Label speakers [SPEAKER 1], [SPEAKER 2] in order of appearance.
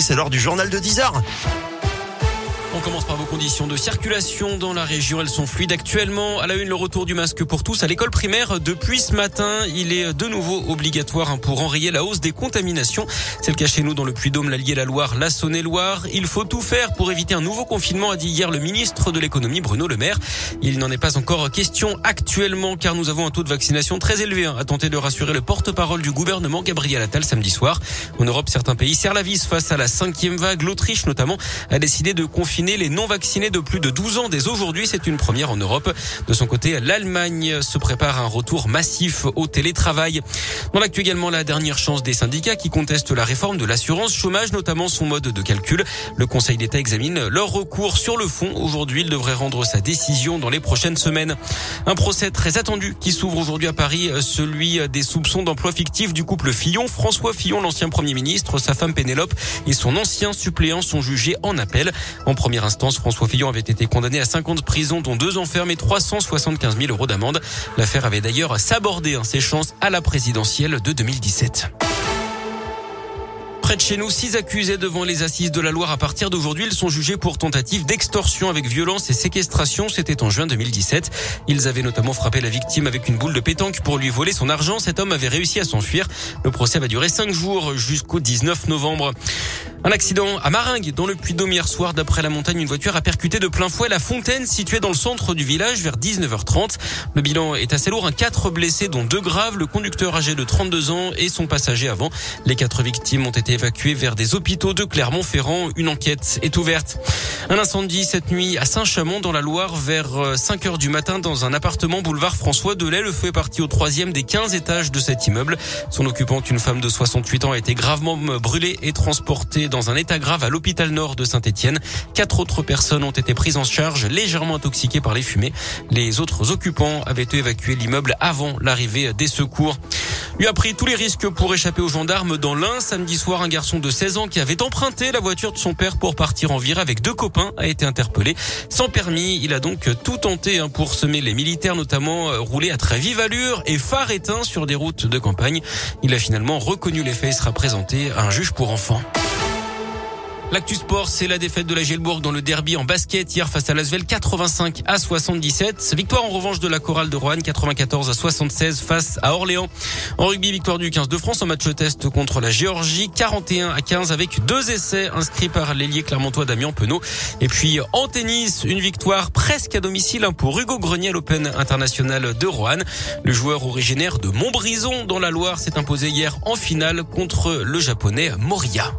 [SPEAKER 1] C'est l'heure du journal de 10 heures.
[SPEAKER 2] On commence par vos conditions de circulation dans la région. Elles sont fluides actuellement. À la une, le retour du masque pour tous à l'école primaire. Depuis ce matin, il est de nouveau obligatoire pour enrayer la hausse des contaminations. C'est le cas chez nous dans le Puy-Dôme, l'Allier, la Loire, la Saône-et-Loire. Il faut tout faire pour éviter un nouveau confinement, a dit hier le ministre de l'économie Bruno Le Maire. Il n'en est pas encore question actuellement car nous avons un taux de vaccination très élevé, hein, a tenté de rassurer le porte-parole du gouvernement Gabriel Attal samedi soir. En Europe, certains pays serrent la vis face à la cinquième vague. L'Autriche notamment a décidé de confiner les non vaccinés de plus de 12 ans dès aujourd'hui. C'est une première en Europe. De son côté, l'Allemagne se prépare à un retour massif au télétravail. Dans l'actu également, la dernière chance des syndicats qui contestent la réforme de l'assurance chômage, notamment son mode de calcul. Le Conseil d'État examine leur recours sur le fond. Aujourd'hui, il devrait rendre sa décision dans les prochaines semaines. Un procès très attendu qui s'ouvre aujourd'hui à Paris, celui des soupçons d'emploi fictif du couple Fillon. François Fillon, l'ancien Premier ministre, sa femme Pénélope et son ancien suppléant sont jugés en appel. En première instance, François Fillon avait été condamné à 50 ans prison, dont deux ans et 375 000 euros d'amende. L'affaire avait d'ailleurs sabordé hein, ses chances à la présidentielle de 2017 Près de chez nous, six accusés devant les assises de la Loire à partir d'aujourd'hui. Ils sont jugés pour tentative d'extorsion avec violence et séquestration. C'était en juin 2017. Ils avaient notamment frappé la victime avec une boule de pétanque pour lui voler son argent. Cet homme avait réussi à s'enfuir. Le procès va durer cinq jours jusqu'au 19 novembre. Un accident à Maringue, dans le Puy-Dôme hier soir. D'après la montagne, une voiture a percuté de plein fouet la fontaine située dans le centre du village vers 19h30. Le bilan est assez lourd. Un quatre blessés, dont deux graves. Le conducteur âgé de 32 ans et son passager avant. Les quatre victimes ont été évacuées vers des hôpitaux de Clermont-Ferrand. Une enquête est ouverte. Un incendie cette nuit à Saint-Chamond dans la Loire vers 5 euh, du matin dans un appartement boulevard François Delay. Le feu est parti au troisième des 15 étages de cet immeuble. Son occupante, une femme de 68 ans, a été gravement brûlée et transportée dans un état grave à l'hôpital nord de Saint-Etienne. Quatre autres personnes ont été prises en charge, légèrement intoxiquées par les fumées. Les autres occupants avaient évacué l'immeuble avant l'arrivée des secours. Lui a pris tous les risques pour échapper aux gendarmes dans l'Ain. Samedi soir, un garçon de 16 ans qui avait emprunté la voiture de son père pour partir en virée avec deux copains a été interpellé. Sans permis, il a donc tout tenté hein, pour semer les militaires, notamment euh, rouler à très vive allure et phare éteint sur des routes de campagne. Il a finalement reconnu les faits et sera présenté à un juge pour enfants. L'actu sport, c'est la défaite de la Gelbourg dans le derby en basket hier face à l'Asvel 85 à 77. Victoire en revanche de la chorale de Roanne 94 à 76 face à Orléans. En rugby, victoire du 15 de France en match test contre la Géorgie 41 à 15 avec deux essais inscrits par l'ailier clermontois Damien Penaud. Et puis en tennis, une victoire presque à domicile pour Hugo Grenier à l'Open international de Roanne. Le joueur originaire de Montbrison dans la Loire s'est imposé hier en finale contre le japonais Moria.